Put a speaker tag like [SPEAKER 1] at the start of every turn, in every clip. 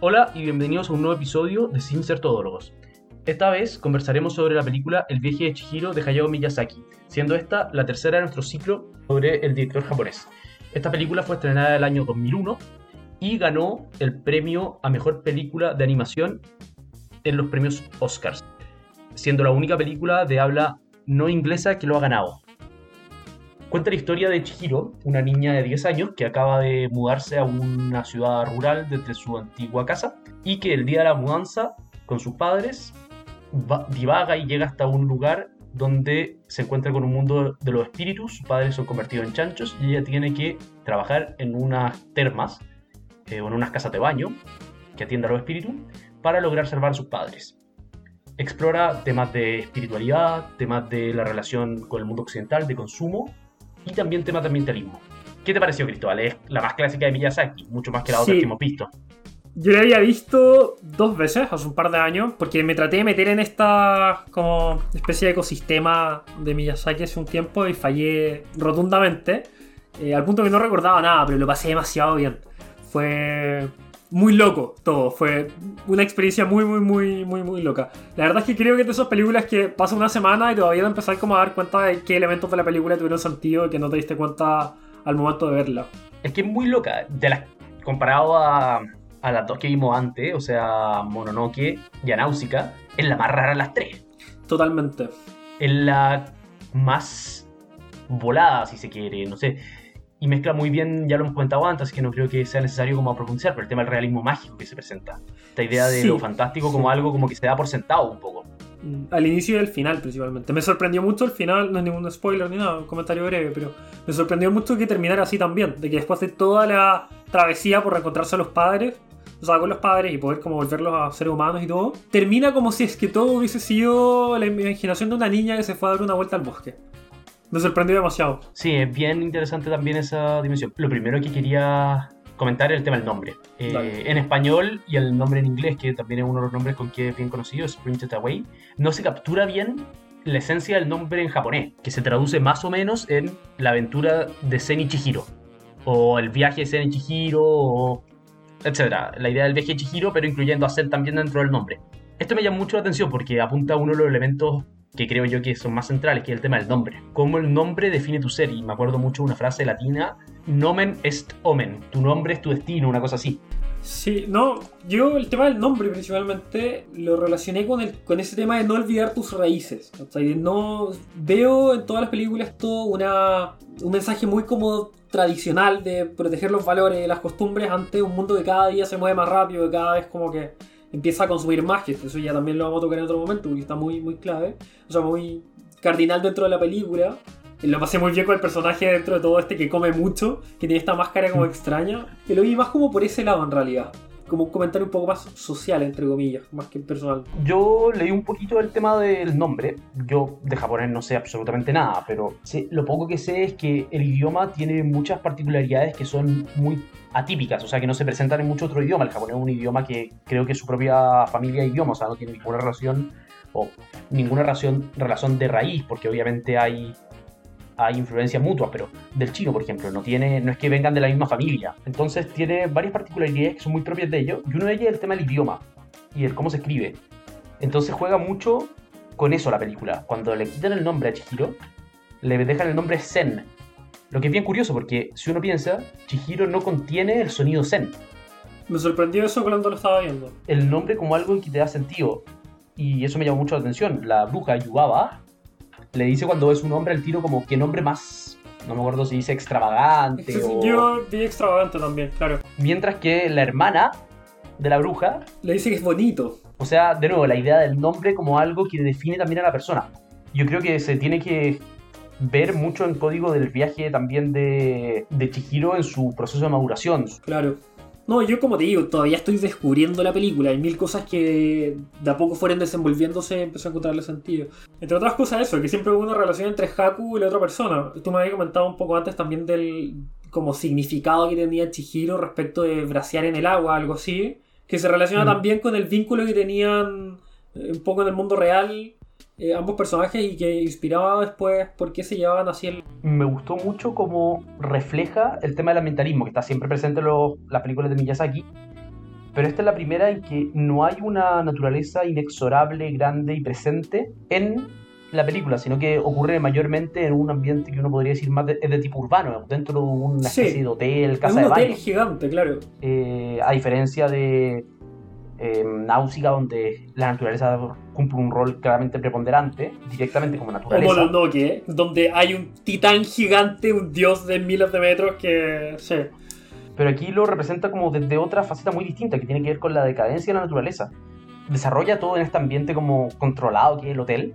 [SPEAKER 1] Hola y bienvenidos a un nuevo episodio de Sin Ser Todólogos. Esta vez conversaremos sobre la película El viaje de Chihiro de Hayao Miyazaki, siendo esta la tercera de nuestro ciclo sobre el director japonés. Esta película fue estrenada el año 2001 y ganó el premio a mejor película de animación en los premios Oscars, siendo la única película de habla no inglesa que lo ha ganado. Cuenta la historia de Chihiro, una niña de 10 años que acaba de mudarse a una ciudad rural desde su antigua casa y que el día de la mudanza con sus padres divaga y llega hasta un lugar donde se encuentra con un mundo de los espíritus, sus padres son convertidos en chanchos y ella tiene que trabajar en unas termas eh, o en unas casas de baño que atienda a los espíritus para lograr salvar a sus padres. Explora temas de espiritualidad, temas de la relación con el mundo occidental, de consumo y también temas de ambientalismo. ¿Qué te pareció, Cristóbal? Es la más clásica de Miyazaki, mucho más que la otra que hemos visto.
[SPEAKER 2] Yo la había visto dos veces hace un par de años, porque me traté de meter en esta como especie de ecosistema de Miyazaki hace un tiempo y fallé rotundamente, eh, al punto que no recordaba nada, pero lo pasé demasiado bien. Fue muy loco todo, fue una experiencia muy, muy, muy, muy, muy loca. La verdad es que creo que es de esas películas que pasa una semana y todavía no empezar como a dar cuenta de qué elementos de la película tuvieron sentido y que no te diste cuenta al momento de verla.
[SPEAKER 1] Es que es muy loca, de las, comparado a, a las dos que vimos antes, o sea, Mononoke y Anáusica, es la más rara de las tres.
[SPEAKER 2] Totalmente.
[SPEAKER 1] Es la más volada, si se quiere, no sé y mezcla muy bien, ya lo hemos comentado antes, que no creo que sea necesario como profundizar, pero el tema del realismo mágico que se presenta. Esta idea de lo fantástico como algo como que se da por sentado un poco.
[SPEAKER 2] Mm, al inicio y al final principalmente. Me sorprendió mucho el final, no es ningún spoiler ni nada, un comentario breve, pero me sorprendió mucho que terminara así también, de que después de toda la travesía por reencontrarse a los padres, o sea, con los padres y poder como volverlos a seres humanos y todo, termina como si es que todo hubiese sido la imaginación de una niña que se fue a dar una vuelta al bosque. Me sorprendió demasiado.
[SPEAKER 1] Sí, es bien interesante también esa dimensión. Lo primero que quería comentar es el tema del nombre. Eh, en español y el nombre en inglés, que también es uno de los nombres con que es bien conocido, Sprinted Away, no se captura bien la esencia del nombre en japonés, que se traduce más o menos en la aventura de Zen Chihiro, o el viaje de Zen Chihiro, o etcétera. La idea del viaje de Chihiro, pero incluyendo a Zen también dentro del nombre. Esto me llama mucho la atención porque apunta a uno de los elementos que creo yo que son más centrales, que es el tema del nombre. Cómo el nombre define tu ser. Y me acuerdo mucho de una frase latina, nomen est omen, tu nombre es tu destino, una cosa así.
[SPEAKER 2] Sí, no, yo el tema del nombre principalmente lo relacioné con, el, con ese tema de no olvidar tus raíces. O sea, no veo en todas las películas todo una, un mensaje muy como tradicional de proteger los valores, las costumbres ante un mundo que cada día se mueve más rápido, que cada vez como que empieza a consumir más, que eso ya también lo vamos a tocar en otro momento, porque está muy, muy clave, o sea, muy cardinal dentro de la película. Lo pasé muy bien con el personaje dentro de todo este que come mucho, que tiene esta máscara como mm. extraña. Que lo vi más como por ese lado en realidad. Como un comentario un poco más social, entre comillas, más que personal.
[SPEAKER 1] Yo leí un poquito el tema del nombre. Yo de japonés no sé absolutamente nada, pero lo poco que sé es que el idioma tiene muchas particularidades que son muy atípicas, o sea, que no se presentan en mucho otro idioma. El japonés es un idioma que creo que es su propia familia de idiomas, o sea, no tiene ninguna relación o ninguna relación, relación de raíz, porque obviamente hay, hay influencias mutuas, pero del chino, por ejemplo, no, tiene, no es que vengan de la misma familia. Entonces tiene varias particularidades que son muy propias de ellos, y uno de ellas es el tema del idioma y el cómo se escribe. Entonces juega mucho con eso la película. Cuando le quitan el nombre a Chihiro, le dejan el nombre Zen, lo que es bien curioso porque si uno piensa, Chihiro no contiene el sonido Zen.
[SPEAKER 2] Me sorprendió eso cuando lo estaba viendo.
[SPEAKER 1] El nombre como algo en que te da sentido. Y eso me llamó mucho la atención. La bruja Yubaba le dice cuando es un hombre al tiro como que nombre más... No me acuerdo si dice extravagante
[SPEAKER 2] o... Yo vi extravagante también, claro.
[SPEAKER 1] Mientras que la hermana de la bruja...
[SPEAKER 2] Le dice que es bonito.
[SPEAKER 1] O sea, de nuevo, la idea del nombre como algo que define también a la persona. Yo creo que se tiene que ver mucho en código del viaje también de, de Chihiro en su proceso de maduración.
[SPEAKER 2] Claro. No, yo como te digo, todavía estoy descubriendo la película. Hay mil cosas que de a poco fueron desenvolviéndose y empezó a encontrarle sentido. Entre otras cosas eso, que siempre hubo una relación entre Haku y la otra persona. Tú me habías comentado un poco antes también del como significado que tenía Chihiro respecto de bracear en el agua, algo así. Que se relaciona mm. también con el vínculo que tenían eh, un poco en el mundo real eh, ambos personajes y que inspiraba después por qué se llevaban así. El...
[SPEAKER 1] Me gustó mucho cómo refleja el tema del ambientalismo que está siempre presente en las películas de Miyazaki pero esta es la primera en que no hay una naturaleza inexorable, grande y presente en la película, sino que ocurre mayormente en un ambiente que uno podría decir más de, es de tipo urbano, dentro de una
[SPEAKER 2] Sí.
[SPEAKER 1] especie de hotel, casa de
[SPEAKER 2] un hotel
[SPEAKER 1] baño.
[SPEAKER 2] gigante, claro.
[SPEAKER 1] Eh, a diferencia de eh, Náusica, donde la naturaleza cumple un rol claramente preponderante, directamente como naturaleza.
[SPEAKER 2] Mononoke, donde hay un titán gigante, un dios de miles de metros que. Sí.
[SPEAKER 1] Pero aquí lo representa como desde otra faceta muy distinta, que tiene que ver con la decadencia de la naturaleza. Desarrolla todo en este ambiente como controlado que es el hotel,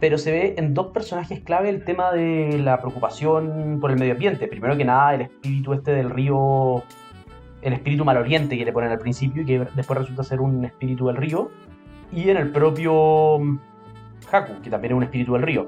[SPEAKER 1] pero se ve en dos personajes clave el tema de la preocupación por el medio ambiente. Primero que nada, el espíritu este del río, el espíritu maloriente que le ponen al principio y que después resulta ser un espíritu del río. Y en el propio mm, Haku, que también es un espíritu del río.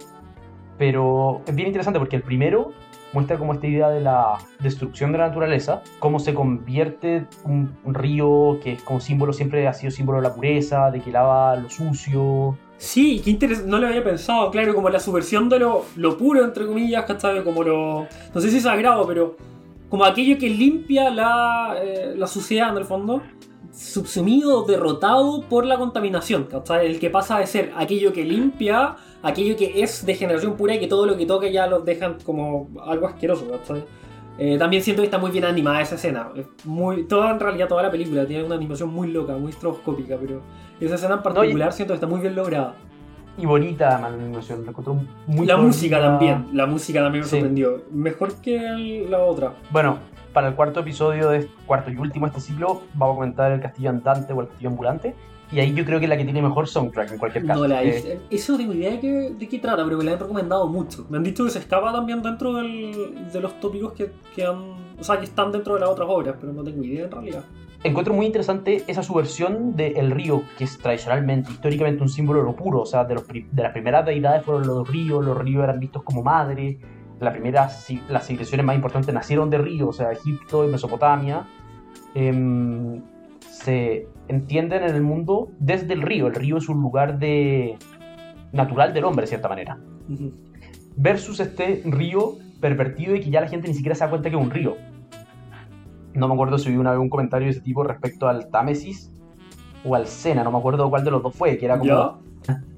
[SPEAKER 1] Pero es bien interesante porque el primero muestra como esta idea de la destrucción de la naturaleza, cómo se convierte un, un río que es como símbolo, siempre ha sido símbolo de la pureza, de que lava lo sucio.
[SPEAKER 2] Sí, qué interesante. No lo había pensado, claro, como la subversión de lo, lo puro, entre comillas, ¿cachai? Como lo. No sé si sagrado, pero. Como aquello que limpia la, eh, la suciedad, en el fondo. Subsumido, derrotado por la contaminación, ¿cachai? El que pasa de ser aquello que limpia, aquello que es de generación pura y que todo lo que toca ya los dejan como algo asqueroso, ¿cachai? Eh, también siento que está muy bien animada esa escena. Es Muy, toda, en realidad, toda la película tiene una animación muy loca, muy estroboscópica, pero esa escena en particular siento que está muy bien lograda.
[SPEAKER 1] Y bonita además, la animación, la encontré muy
[SPEAKER 2] la música también, la música también me
[SPEAKER 1] Sí.
[SPEAKER 2] sorprendió. Mejor que el- la otra.
[SPEAKER 1] Bueno, para el cuarto episodio, de cuarto y último de este ciclo, vamos a comentar el castillo andante o el castillo ambulante. Y ahí yo creo que es la que tiene mejor soundtrack en cualquier caso.
[SPEAKER 2] No la
[SPEAKER 1] Eh.
[SPEAKER 2] Eso no tengo idea de qué, de qué trata, pero me la han recomendado mucho. Me han dicho que se escapa también dentro del- de los tópicos que, que han. O sea, que están dentro de las otras obras, pero no tengo idea en realidad.
[SPEAKER 1] Encuentro muy interesante esa subversión del río, que es tradicionalmente, históricamente un símbolo de lo puro. O sea, de, los de las primeras deidades fueron los ríos, los ríos eran vistos como madre. La primera, las civilizaciones más importantes nacieron de ríos, o sea, Egipto y Mesopotamia. em, se entienden en el mundo desde el río. El río es un lugar de natural del hombre, de cierta manera. Versus este río pervertido y que ya la gente ni siquiera se da cuenta que es un río. No me acuerdo si vi una vez un comentario de ese tipo respecto al Támesis o al Sena, no me acuerdo cuál de los dos fue, que era como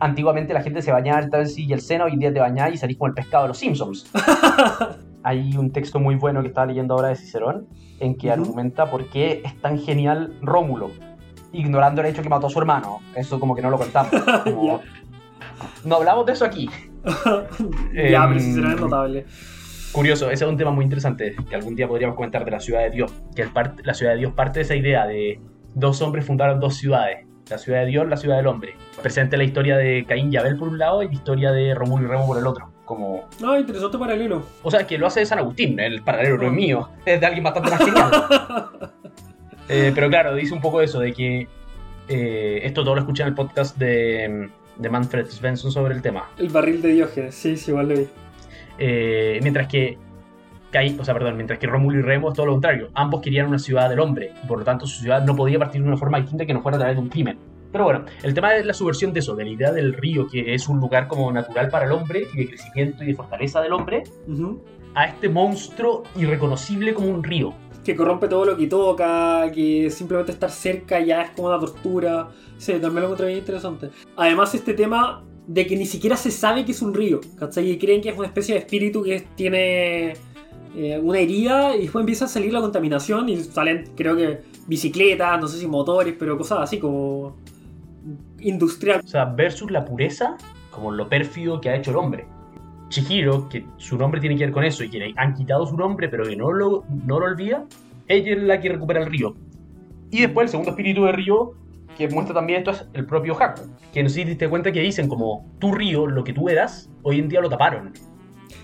[SPEAKER 1] antiguamente la gente se bañaba el Támesis y el Sena, hoy en día te bañás y salís como el pescado de los Simpsons. Hay un texto muy bueno que estaba leyendo ahora de Cicerón en que argumenta por qué es tan genial Rómulo, ignorando el hecho que mató a su hermano. Eso como que no lo contamos. Como- no hablamos de eso aquí.
[SPEAKER 2] ya,
[SPEAKER 1] Em,
[SPEAKER 2] pero sí será notable.
[SPEAKER 1] Curioso, ese es un tema muy interesante que algún día podríamos comentar de la ciudad de Dios. Que el la ciudad de Dios parte de esa idea de dos hombres fundaron dos ciudades. La ciudad de Dios, la ciudad del hombre. Presente la historia de Caín y Abel por un lado y la historia de Rómulo y Remo por el otro. Como...
[SPEAKER 2] Ah, interesante paralelo.
[SPEAKER 1] O sea, que lo hace de San Agustín, el paralelo no es mío, es de alguien bastante más genial. Eh, pero claro, dice un poco eso, de que eh, esto todo lo escuché en el podcast de, de Manfred Svensson sobre el tema.
[SPEAKER 2] El barril de Diógenes, sí, sí, igual lo vi.
[SPEAKER 1] Eh, mientras que Caín, o sea, perdón, mientras que Rómulo y Remo es todo lo contrario. Ambos querían una ciudad del hombre y por lo tanto su ciudad no podía partir de una forma distinta que no fuera a través de un crimen. Pero bueno, el tema es la subversión de eso, de la idea del río, que es un lugar como natural para el hombre y de crecimiento y de fortaleza del hombre,
[SPEAKER 2] Ujú.
[SPEAKER 1] a este monstruo irreconocible como un río.
[SPEAKER 2] Que corrompe todo lo que toca, que simplemente estar cerca ya es como una tortura. Sí, también lo encontré bien interesante. Además, este tema de que ni siquiera se sabe que es un río, ¿cachai? Y creen que es una especie de espíritu que tiene eh, una herida y después empieza a salir la contaminación y salen, creo que, bicicletas, no sé si motores, pero cosas así como industrial.
[SPEAKER 1] O sea, versus la pureza como lo pérfido que ha hecho el hombre. Chihiro, que su nombre tiene que ver con eso y que le han quitado su nombre pero que no lo, no lo olvida, ella es la que recupera el río. Y después el segundo espíritu de río que muestra también esto es el propio Haku, que no sé si te diste cuenta que dicen como tu río, lo que tú eras, hoy en día lo taparon.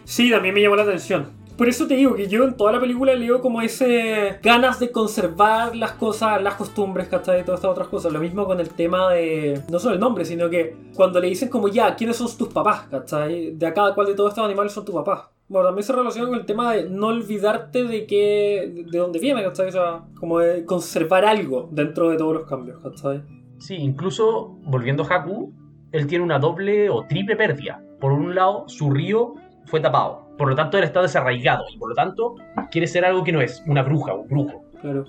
[SPEAKER 2] Sí, también me llamó la atención. Por eso te digo que yo en toda la película leo como ese ganas de conservar las cosas, las costumbres, ¿cachai? Y todas estas otras cosas. Lo mismo con el tema de, no solo el nombre, sino que cuando le dicen como ya, ¿quiénes son tus papás? ¿cachai? De acá, ¿cuál de todos estos animales son tus papás? Bueno, también se relaciona con el tema de no olvidarte de qué, de dónde viene, ¿cachai? O sea, como de conservar algo dentro de todos los cambios, ¿cachai?
[SPEAKER 1] Sí, incluso volviendo a Haku, él tiene una doble o triple pérdida. Por un lado, su río fue tapado, por lo tanto él está desarraigado y por lo tanto quiere ser algo que no es, una bruja, un brujo.
[SPEAKER 2] Claro.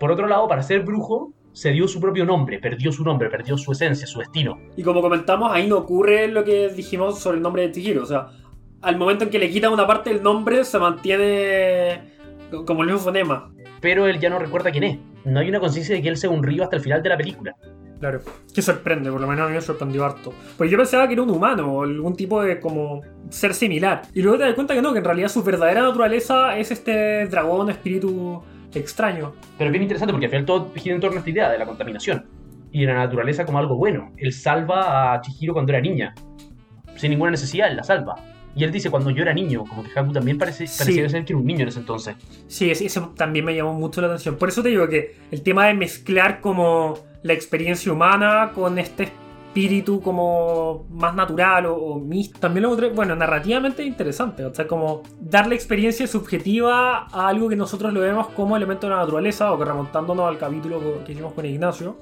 [SPEAKER 1] Por otro lado, para ser brujo, se dio su propio nombre, perdió su nombre, perdió su esencia, su destino.
[SPEAKER 2] Y como comentamos, ahí no ocurre lo que dijimos sobre el nombre de Chihiro. O sea, al momento en que le quitan una parte del nombre, se mantiene como el mismo fonema.
[SPEAKER 1] Pero él ya no recuerda quién es. No hay una conciencia de que él sea un río hasta el final de la película.
[SPEAKER 2] Claro, que sorprende, por lo menos a mí me sorprendió harto. Pues yo pensaba que era un humano o algún tipo de como ser similar. Y luego te das cuenta que no, que en realidad su verdadera naturaleza es este dragón, espíritu extraño.
[SPEAKER 1] Pero es bien interesante porque al final todo gira en torno a esta idea de la contaminación. Y de la naturaleza como algo bueno. Él salva a Chihiro cuando era niña. Sin ninguna necesidad, él la salva. Y él dice, cuando yo era niño, como que Haku también parece,
[SPEAKER 2] Sí.
[SPEAKER 1] parecía ser que era un niño en ese entonces.
[SPEAKER 2] Sí, eso también me llamó mucho la atención. Por eso te digo que el tema de mezclar como la experiencia humana con este espíritu como más natural o, o místico, también lo encontré, bueno, narrativamente interesante. O sea, como darle experiencia subjetiva a algo que nosotros lo vemos como elemento de la naturaleza, o que remontándonos al capítulo que hicimos con Ignacio,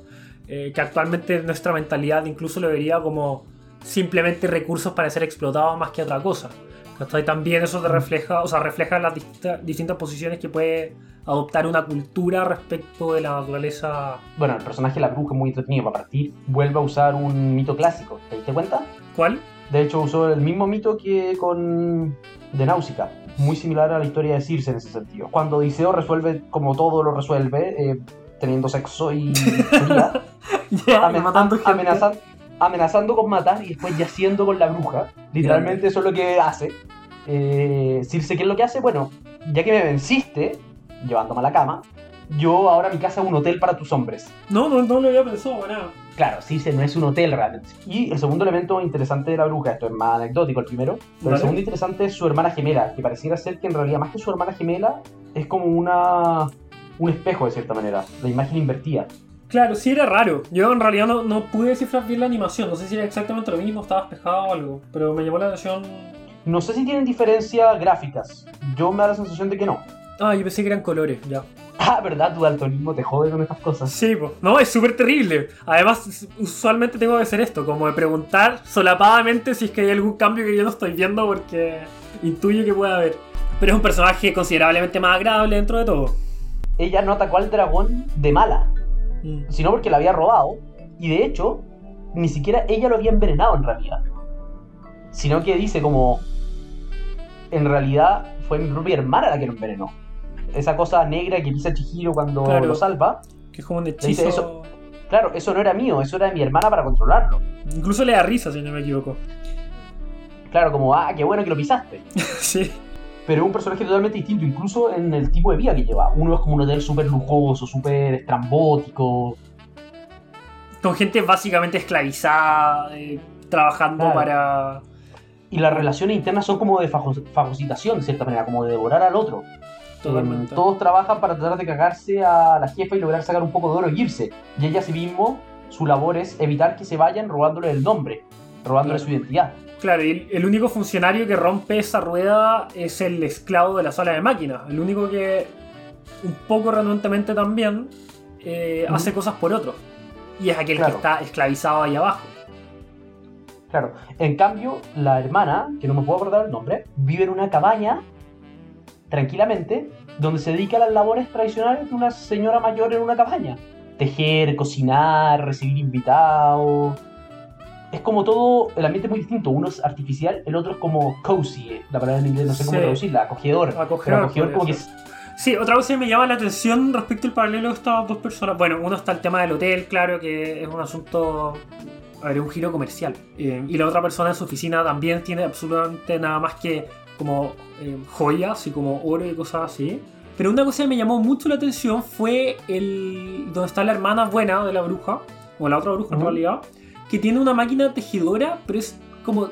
[SPEAKER 2] eh, que actualmente nuestra mentalidad incluso lo vería como simplemente recursos para ser explotados más que otra cosa. ¿Cachai? También eso te refleja, o sea, refleja las distinta- distintas posiciones que puede adoptar una cultura respecto de la naturaleza.
[SPEAKER 1] Bueno, el personaje de la bruja es muy entretenido. Para partir, vuelve a usar un mito clásico. ¿Te diste cuenta?
[SPEAKER 2] ¿Cuál?
[SPEAKER 1] De hecho, usó el mismo mito que con de Náusica. Muy similar a la historia de Circe en ese sentido. Cuando Odiseo resuelve como todo lo resuelve, eh, teniendo sexo y amen-
[SPEAKER 2] matando gente.
[SPEAKER 1] amenazan- amenazando con matar y después yaciendo con la bruja. Literalmente eso es lo que hace. Eh, Circe, ¿qué es lo que hace? Bueno, ya que me venciste, llevándome a la cama, yo ahora mi casa es un hotel para tus hombres.
[SPEAKER 2] No, no, no lo había pensado para nada.
[SPEAKER 1] Claro, Circe no es un hotel realmente. Y el segundo elemento interesante de la bruja, esto es más anecdótico el primero, pero
[SPEAKER 2] Vale.
[SPEAKER 1] el segundo interesante es su hermana gemela, que pareciera ser que en realidad más que su hermana gemela es como una un espejo de cierta manera, la imagen invertida.
[SPEAKER 2] Claro, sí era raro. Yo en realidad no, no pude descifrar bien la animación. No sé si era exactamente lo mismo, estaba despejado o algo. Pero me llamó la atención.
[SPEAKER 1] No sé si tienen diferencias gráficas, yo me da la sensación de que no.
[SPEAKER 2] Ah, yo pensé que eran colores, ya.
[SPEAKER 1] Ah, ¿verdad? Tu daltonismo te jode con estas cosas.
[SPEAKER 2] Sí, pues. No, es súper terrible. Además, usualmente tengo que hacer esto, como de preguntar solapadamente si es que hay algún cambio que yo no estoy viendo porque intuyo que puede haber. Pero es un personaje considerablemente más agradable dentro de todo.
[SPEAKER 1] Ella no atacó al dragón de mala,
[SPEAKER 2] Mm.
[SPEAKER 1] sino porque la había robado, y de hecho, ni siquiera ella lo había envenenado en realidad. Sino que dice como, en realidad fue mi propia hermana la que lo envenenó. Esa cosa negra que pisa Chihiro cuando
[SPEAKER 2] Claro.
[SPEAKER 1] lo salva,
[SPEAKER 2] Que es como un
[SPEAKER 1] dice
[SPEAKER 2] hechizo.
[SPEAKER 1] eso. claro, eso no era mío, eso era de mi hermana para controlarlo.
[SPEAKER 2] Incluso le da risa, si no me equivoco.
[SPEAKER 1] Claro, como, ah, qué bueno que lo pisaste.
[SPEAKER 2] sí.
[SPEAKER 1] Pero es un personaje totalmente distinto, incluso en el tipo de vida que lleva. Uno es como un hotel súper lujoso, súper estrambótico.
[SPEAKER 2] Con gente básicamente esclavizada, eh, trabajando
[SPEAKER 1] Claro.
[SPEAKER 2] para.
[SPEAKER 1] Y las relaciones internas son como de fago- fagocitación, de cierta manera, como de devorar al otro.
[SPEAKER 2] Totalmente.
[SPEAKER 1] Eh, todos trabajan para tratar de cagarse a la jefa y lograr sacar un poco de oro y irse. Y ella, sí mismo, su labor es evitar que se vayan robándole el nombre, robándole
[SPEAKER 2] Claro.
[SPEAKER 1] su identidad.
[SPEAKER 2] Claro, y el, único funcionario que rompe esa rueda es el esclavo de la sala de máquinas. El único que, un poco renuentemente también, eh, hace cosas por otro. Y es aquel
[SPEAKER 1] Claro.
[SPEAKER 2] que está esclavizado ahí abajo.
[SPEAKER 1] Claro. En cambio, la hermana, que no me puedo acordar el nombre, vive en una cabaña, tranquilamente, donde se dedica a las labores tradicionales de una señora mayor en una cabaña. Tejer, cocinar, recibir invitados. Es como todo, el ambiente es muy distinto. Uno es artificial, el otro es como cozy. La palabra en inglés no sé cómo
[SPEAKER 2] Sí.
[SPEAKER 1] traducirla, acogedor.
[SPEAKER 2] Acogedor,
[SPEAKER 1] Pero acogedor
[SPEAKER 2] podría
[SPEAKER 1] como que es
[SPEAKER 2] Sí, otra cosa que me llama la atención respecto al paralelo de estas dos personas. Bueno, uno está el tema del hotel, claro, que es un asunto. A ver, un giro comercial. Eh, y la otra persona en su oficina también tiene absolutamente nada más que como eh, joyas y como oro y cosas así. Pero una cosa que me llamó mucho la atención fue el. donde está la hermana buena de la bruja, o la otra bruja en
[SPEAKER 1] Ujú.
[SPEAKER 2] realidad, que tiene una máquina tejedora, pero es como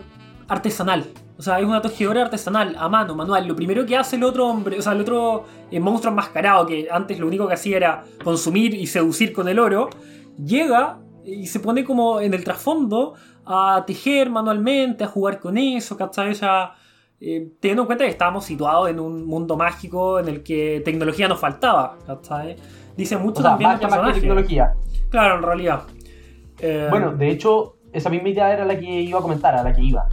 [SPEAKER 2] artesanal. O sea, es una tejedora artesanal, a mano, manual. Lo primero que hace el otro hombre, o sea, el otro eh, monstruo enmascarado, que antes lo único que hacía era consumir y seducir con el oro, llega y se pone como en el trasfondo a tejer manualmente, a jugar con eso, ¿cachai? O sea, eh, teniendo en cuenta que estábamos situados en un mundo mágico en el que tecnología nos faltaba, ¿cachai? Dice mucho
[SPEAKER 1] o sea,
[SPEAKER 2] también del
[SPEAKER 1] magia más que
[SPEAKER 2] personaje.
[SPEAKER 1] tecnología.
[SPEAKER 2] Claro, en realidad. Eh,
[SPEAKER 1] Bueno, de hecho, esa misma idea era la que iba a comentar, a la que iba.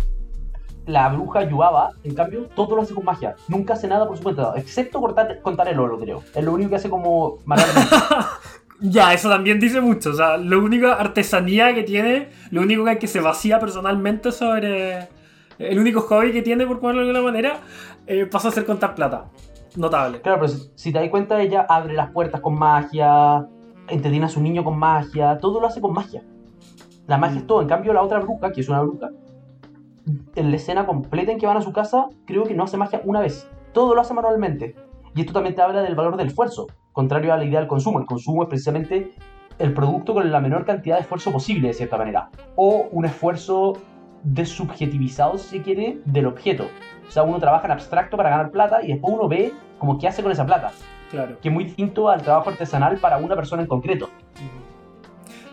[SPEAKER 1] La bruja Yubaba, en cambio, todo lo hace con magia. Nunca hace nada por su cuenta, excepto cortar, contar el oro, creo. Es lo único que hace como.
[SPEAKER 2] Ya, eso también dice mucho. O sea, lo única artesanía que tiene, lo único que, que se vacía personalmente sobre. El único hobby que tiene, por ponerlo de alguna manera, eh, pasa a ser contar plata. Notable.
[SPEAKER 1] Claro, pero si, si te das cuenta, ella abre las puertas con magia, entretiene a su niño con magia, todo lo hace con magia. La magia es todo. En cambio, la otra bruja, que es una bruja, en la escena completa en que van a su casa, creo que no hace magia una vez. Todo lo hace manualmente. Y esto también te habla del valor del esfuerzo, contrario a la idea del consumo. El consumo es precisamente el producto con la menor cantidad de esfuerzo posible, de cierta manera. O un esfuerzo desubjetivizado, si se quiere, del objeto. O sea, uno trabaja en abstracto para ganar plata y después uno ve como qué hace con esa plata.
[SPEAKER 2] Claro.
[SPEAKER 1] Que es muy distinto al trabajo artesanal para una persona en concreto.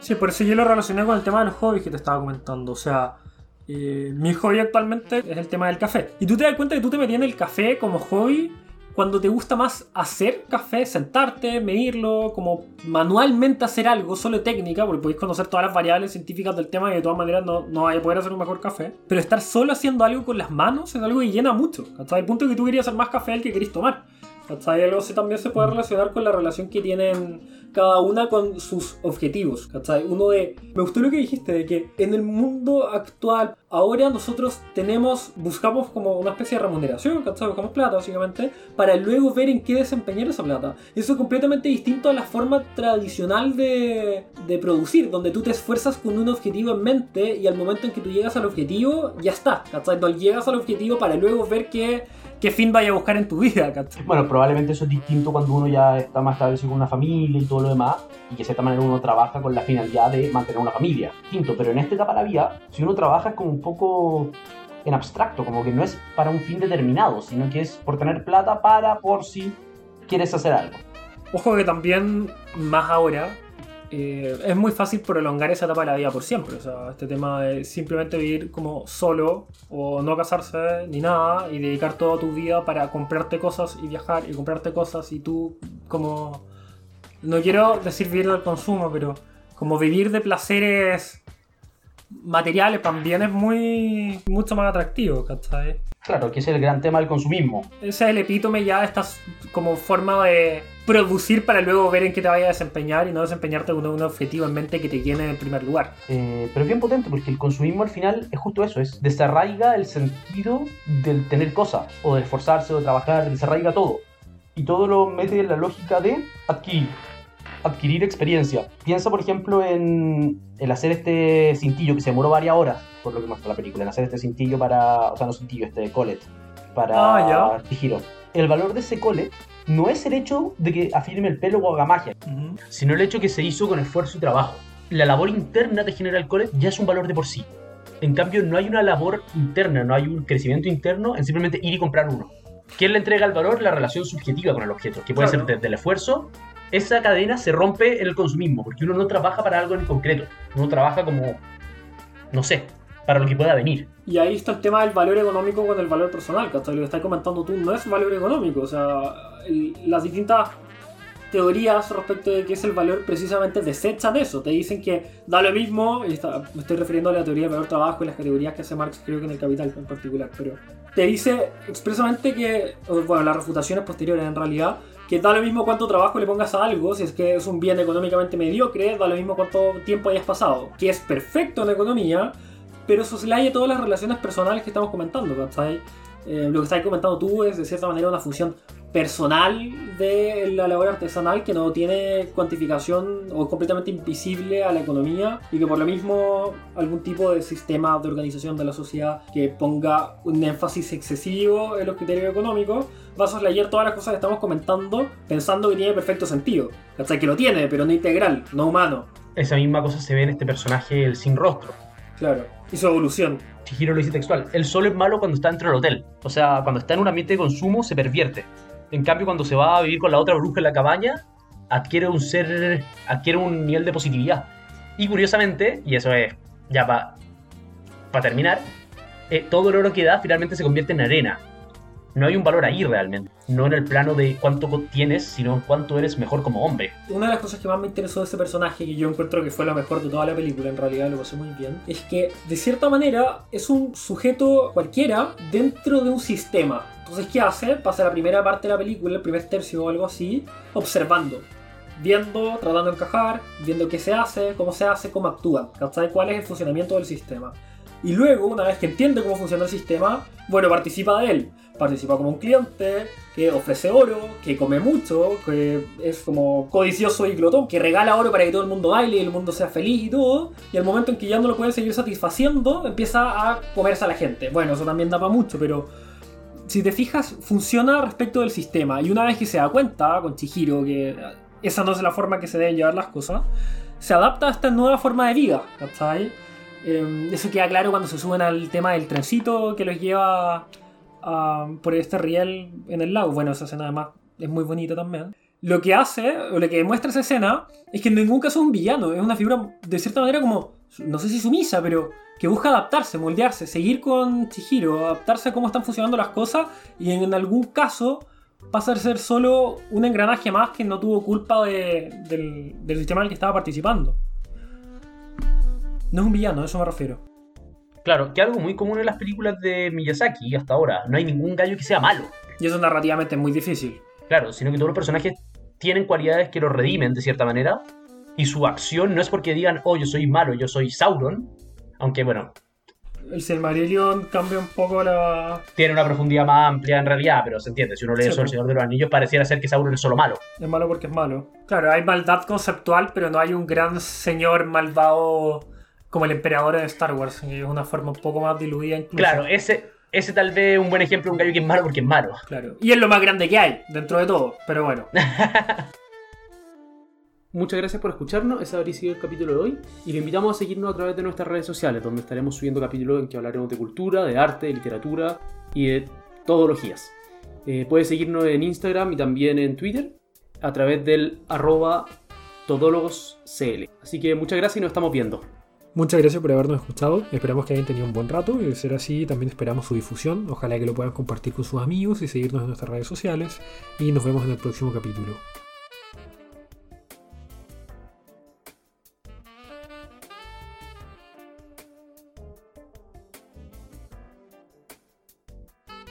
[SPEAKER 2] Sí, por eso yo lo relacioné con el tema de los hobbies que te estaba comentando. O sea, eh, mi hobby actualmente es el tema del café. Y tú te das cuenta que tú te metías en el café como hobby cuando te gusta más hacer café, sentarte, medirlo, como manualmente hacer algo, solo técnica, porque podéis conocer todas las variables científicas del tema y de todas maneras no, no vais a poder hacer un mejor café. Pero estar solo haciendo algo con las manos es algo que llena mucho. Hasta el punto que tú querías hacer más café del que queréis tomar. ¿Cachai? Algo así también se puede relacionar con la relación que tienen cada una con sus objetivos. ¿Cachai? Uno de. Me gustó lo que dijiste, de que en el mundo actual, ahora nosotros tenemos. Buscamos como una especie de remuneración, ¿cachai? Buscamos plata, básicamente, para luego ver en qué desempeñar esa plata. Eso es completamente distinto a la forma tradicional de, de producir, donde tú te esfuerzas con un objetivo en mente y al momento en que tú llegas al objetivo, ya está, ¿cachai? No llegas al objetivo para luego ver qué qué fin vaya a buscar en tu vida, ¿cachai?
[SPEAKER 1] Bueno, probablemente eso es distinto cuando uno ya está más establecido con una familia y todo lo demás, y que de cierta manera uno trabaja con la finalidad de mantener una familia. Distinto, pero en esta etapa de la vida, si uno trabaja es como un poco en abstracto, como que no es para un fin determinado, sino que es por tener plata para por si quieres hacer algo.
[SPEAKER 2] Ojo que también, más ahora, eh, es muy fácil prolongar esa etapa de la vida por siempre. O sea, este tema de simplemente vivir como solo o no casarse ni nada y dedicar toda tu vida para comprarte cosas y viajar y comprarte cosas y tú como... No quiero decir vivir del consumo, pero como vivir de placeres materiales también es muy mucho más atractivo, ¿cachai?
[SPEAKER 1] Claro, que es el gran tema del consumismo.
[SPEAKER 2] Ese es el epítome ya de esta como forma de producir para luego ver en qué te vaya a desempeñar y no desempeñarte con un objetivo en mente que te llene en primer lugar.
[SPEAKER 1] Eh, pero es bien potente porque el consumismo al final es justo eso, es desarraiga el sentido del tener cosas o de esforzarse o de trabajar, desarraiga todo. Y todo lo mete en la lógica de adquirir adquirir experiencia. Piensa, por ejemplo, en el hacer este cintillo que se demoró varias horas, por lo que muestra la película, en hacer este cintillo para, o sea, no cintillo, este collet, para
[SPEAKER 2] Ah, ya.
[SPEAKER 1] El valor de ese collet no es el hecho de que afirme el pelo o haga magia, sino el hecho que se hizo con esfuerzo y trabajo. La labor interna de generar el collet ya es un valor de por sí. En cambio, no hay una labor interna, no hay un crecimiento interno en simplemente ir y comprar uno. ¿Quién le entrega el valor? La relación subjetiva con el objeto, que puede
[SPEAKER 2] Claro.
[SPEAKER 1] ser desde el esfuerzo. Esa cadena se rompe en el consumismo, porque uno no trabaja para algo en concreto. Uno trabaja como, no sé, para lo que pueda venir.
[SPEAKER 2] Y ahí está el tema del valor económico con el valor personal, ¿cachai? Lo que estás comentando tú no es valor económico, o sea, el- las distintas teorías respecto de qué es el valor precisamente desechan eso, te dicen que da lo mismo, y está- me estoy refiriendo a la teoría del valor trabajo y las categorías que hace Marx, creo que en el Capital en particular, pero te dice expresamente que, bueno, las refutaciones posteriores en realidad, que da lo mismo cuánto trabajo le pongas a algo, si es que es un bien económicamente mediocre, da lo mismo cuánto tiempo hayas pasado, que es perfecto en economía, pero soslaya todas las relaciones personales que estamos comentando, ¿cachai? Eh, lo que estás comentando tú es de cierta manera una función personal de la labor artesanal que no tiene cuantificación o es completamente invisible a la economía y que por lo mismo algún tipo de sistema de organización de la sociedad que ponga un énfasis excesivo en los criterios económicos va a soslayar todas las cosas que estamos comentando pensando que tiene perfecto sentido. ¿Cachai? Que lo tiene, pero no integral, no humano.
[SPEAKER 1] Esa misma cosa se ve en este personaje, el sin rostro.
[SPEAKER 2] Claro. Y su evolución.
[SPEAKER 1] Chihiro lo dice textual. El solo es malo cuando está dentro del hotel. O sea, cuando está en un ambiente de consumo se pervierte. En cambio, cuando se va a vivir con la otra bruja en la cabaña, adquiere un ser. adquiere un nivel de positividad. Y curiosamente, y eso es ya para terminar, eh, todo el oro que da finalmente se convierte en arena. No hay un valor ahí realmente. No en el plano de cuánto tienes, sino en cuánto eres mejor como hombre.
[SPEAKER 2] Una de las cosas que más me interesó de ese personaje, que yo encuentro que fue lo mejor de toda la película, en realidad lo pasé muy bien, es que de cierta manera es un sujeto cualquiera dentro de un sistema. Entonces, ¿qué hace? Pasa la primera parte de la película, el primer tercio o algo así, observando. viendo, tratando de encajar, viendo qué se hace, cómo se hace, cómo actúan, ¿cachai? ¿Cuál es el funcionamiento del sistema? Y luego, una vez que entiende cómo funciona el sistema, bueno, participa de él. Participa como un cliente que ofrece oro, que come mucho, que es como codicioso y glotón, que regala oro para que todo el mundo baile y el mundo sea feliz y todo. Y al momento en que ya no lo puede seguir satisfaciendo, empieza a comerse a la gente. Bueno, eso también da para mucho, pero si te fijas, funciona respecto del sistema. Y una vez que se da cuenta con Chihiro que esa no es la forma que se deben llevar las cosas, se adapta a esta nueva forma de vida, ¿cachai? Eh, eso queda claro cuando se suben al tema del trencito que los lleva por este riel en el lago. Bueno, esa escena además es muy bonita también. Lo que hace, o lo que demuestra esa escena, es que en ningún caso es un villano, es una figura de cierta manera como, no sé si sumisa, pero que busca adaptarse, moldearse, seguir con Chihiro, adaptarse a cómo están funcionando las cosas y en algún caso pasa a ser solo un engranaje más que no tuvo culpa de- del, del sistema en el que estaba participando. No es un villano, a eso me refiero.
[SPEAKER 1] Claro, que algo muy común en las películas de Miyazaki hasta ahora. No hay ningún gallo que sea malo.
[SPEAKER 2] Y eso narrativamente es muy difícil.
[SPEAKER 1] Claro, sino que todos los personajes tienen cualidades que los redimen de cierta manera. Y su acción no es porque digan, oh, yo soy malo, yo soy Sauron. Aunque bueno,
[SPEAKER 2] El Silmarillion cambia un poco la...
[SPEAKER 1] tiene una profundidad más amplia en realidad, pero se entiende. Si uno lee
[SPEAKER 2] Sí,
[SPEAKER 1] eso El
[SPEAKER 2] pues.
[SPEAKER 1] Señor de los Anillos, pareciera ser que Sauron es solo malo.
[SPEAKER 2] Es malo porque es malo. Claro, hay maldad conceptual, pero no hay un gran señor malvado como el emperador de Star Wars, que es una forma un poco más diluida incluso.
[SPEAKER 1] Claro, ese, ese tal vez es un buen ejemplo de un gallo que es malo porque es malo.
[SPEAKER 2] Claro. Y es lo más grande que hay, dentro de todo, pero bueno.
[SPEAKER 3] Muchas gracias por escucharnos, ese habría sido el capítulo de hoy y lo invitamos a seguirnos a través de nuestras redes sociales donde estaremos subiendo capítulos en que hablaremos de cultura, de arte, de literatura y de todologías. Eh, puedes seguirnos en Instagram y también en Twitter a través del arroba todólogoscl. Así que muchas gracias y nos estamos viendo.
[SPEAKER 2] Muchas gracias por habernos escuchado. Esperamos que hayan tenido un buen rato. Y de ser así, también esperamos su difusión. Ojalá que lo puedan compartir con sus amigos y seguirnos en nuestras redes sociales. Y nos vemos en el próximo capítulo.